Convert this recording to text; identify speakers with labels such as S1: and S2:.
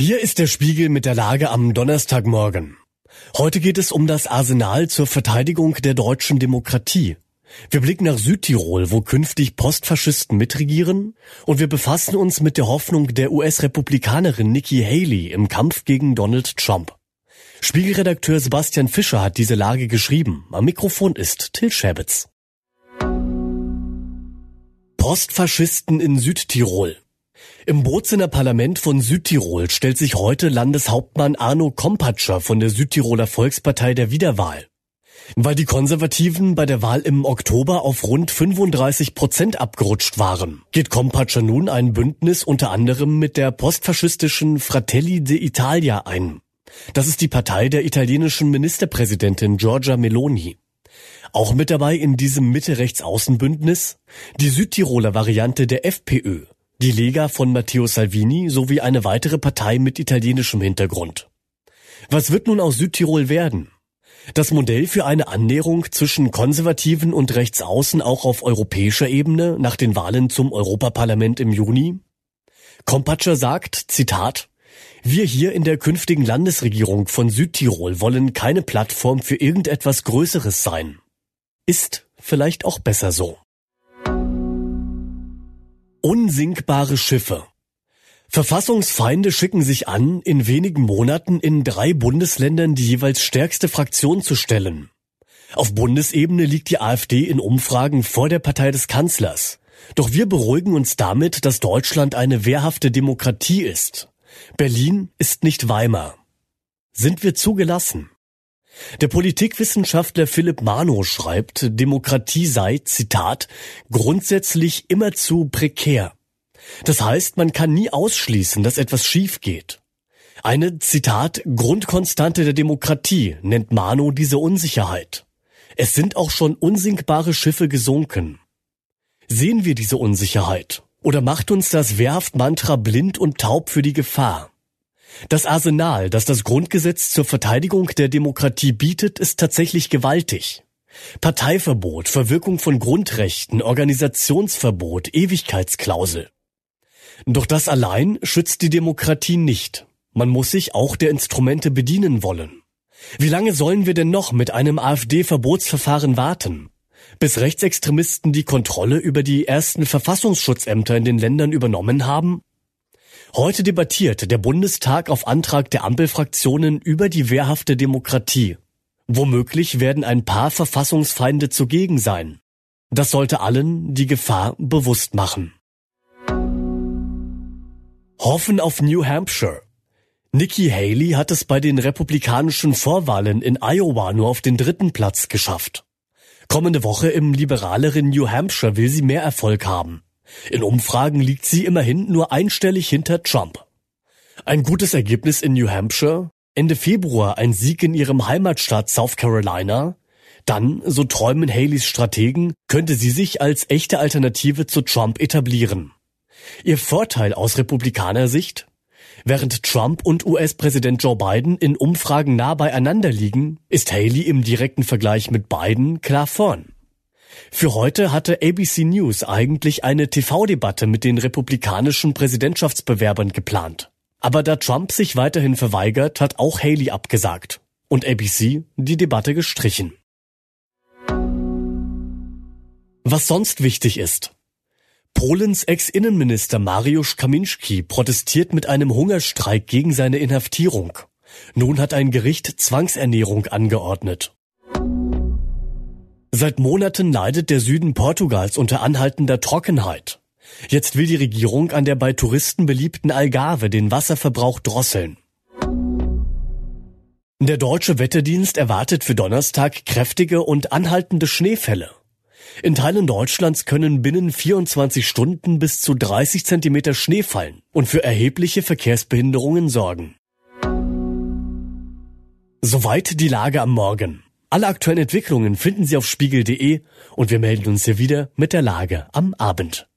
S1: Hier ist der Spiegel mit der Lage am Donnerstagmorgen. Heute geht es um das Arsenal zur Verteidigung der deutschen Demokratie. Wir blicken nach Südtirol, wo künftig Postfaschisten mitregieren, und wir befassen uns mit der Hoffnung der US-Republikanerin Nikki Haley im Kampf gegen Donald Trump. Spiegelredakteur Sebastian Fischer hat diese Lage geschrieben. Am Mikrofon ist Till Schäbitz. Postfaschisten in Südtirol. Im Bozener Parlament von Südtirol stellt sich heute Landeshauptmann Arno Kompatscher von der Südtiroler Volkspartei der Wiederwahl. Weil die Konservativen bei der Wahl im Oktober auf rund 35 Prozent abgerutscht waren, geht Kompatscher nun ein Bündnis unter anderem mit der postfaschistischen Fratelli d'Italia ein. Das ist die Partei der italienischen Ministerpräsidentin Giorgia Meloni. Auch mit dabei in diesem Mitte-Rechts-Außenbündnis die Südtiroler Variante der FPÖ, die Lega von Matteo Salvini sowie eine weitere Partei mit italienischem Hintergrund. Was wird nun aus Südtirol werden? Das Modell für eine Annäherung zwischen Konservativen und Rechtsaußen auch auf europäischer Ebene nach den Wahlen zum Europaparlament im Juni? Kompatscher sagt, Zitat, wir hier in der künftigen Landesregierung von Südtirol wollen keine Plattform für irgendetwas Größeres sein. Ist vielleicht auch besser so. Unsinkbare Schiffe. Verfassungsfeinde schicken sich an, in wenigen Monaten in drei Bundesländern die jeweils stärkste Fraktion zu stellen. Auf Bundesebene liegt die AfD in Umfragen vor der Partei des Kanzlers. Doch wir beruhigen uns damit, dass Deutschland eine wehrhafte Demokratie ist. Berlin ist nicht Weimar. Sind wir zugelassen? Der Politikwissenschaftler Philipp Mano schreibt, Demokratie sei, Zitat, grundsätzlich immer zu prekär. Das heißt, man kann nie ausschließen, dass etwas schief geht. Eine, Zitat, Grundkonstante der Demokratie nennt Mano diese Unsicherheit. Es sind auch schon unsinkbare Schiffe gesunken. Sehen wir diese Unsicherheit? Oder macht uns das Wehrhaft-Mantra blind und taub für die Gefahr? Das Arsenal, das das Grundgesetz zur Verteidigung der Demokratie bietet, ist tatsächlich gewaltig. Parteiverbot, Verwirkung von Grundrechten, Organisationsverbot, Ewigkeitsklausel. Doch das allein schützt die Demokratie nicht. Man muss sich auch der Instrumente bedienen wollen. Wie lange sollen wir denn noch mit einem AfD-Verbotsverfahren warten? Bis Rechtsextremisten die Kontrolle über die ersten Verfassungsschutzämter in den Ländern übernommen haben Heute debattiert der Bundestag auf Antrag der Ampelfraktionen über die wehrhafte Demokratie. Womöglich werden ein paar Verfassungsfeinde zugegen sein. Das sollte allen die Gefahr bewusst machen. Hoffen auf New Hampshire. Nikki Haley hat es bei den republikanischen Vorwahlen in Iowa nur auf den dritten Platz geschafft. Kommende Woche im liberaleren New Hampshire will sie mehr Erfolg haben. In Umfragen liegt sie immerhin nur einstellig hinter Trump. Ein gutes Ergebnis in New Hampshire, Ende Februar ein Sieg in ihrem Heimatstaat South Carolina, dann, so träumen Haleys Strategen, könnte sie sich als echte Alternative zu Trump etablieren. Ihr Vorteil aus Republikanersicht? Während Trump und US-Präsident Joe Biden in Umfragen nah beieinander liegen, ist Haley im direkten Vergleich mit Biden klar vorn. Für heute hatte ABC News eigentlich eine TV-Debatte mit den republikanischen Präsidentschaftsbewerbern geplant. Aber da Trump sich weiterhin verweigert, hat auch Haley abgesagt und ABC die Debatte gestrichen. Was sonst wichtig ist. Polens Ex-Innenminister Mariusz Kaminski protestiert mit einem Hungerstreik gegen seine Inhaftierung. Nun hat ein Gericht Zwangsernährung angeordnet. Seit Monaten leidet der Süden Portugals unter anhaltender Trockenheit. Jetzt will die Regierung an der bei Touristen beliebten Algarve den Wasserverbrauch drosseln. Der deutsche Wetterdienst erwartet für Donnerstag kräftige und anhaltende Schneefälle. In Teilen Deutschlands können binnen 24 Stunden bis zu 30 Zentimeter Schnee fallen und für erhebliche Verkehrsbehinderungen sorgen. Soweit die Lage am Morgen. Alle aktuellen Entwicklungen finden Sie auf spiegel.de und wir melden uns hier wieder mit der Lage am Abend.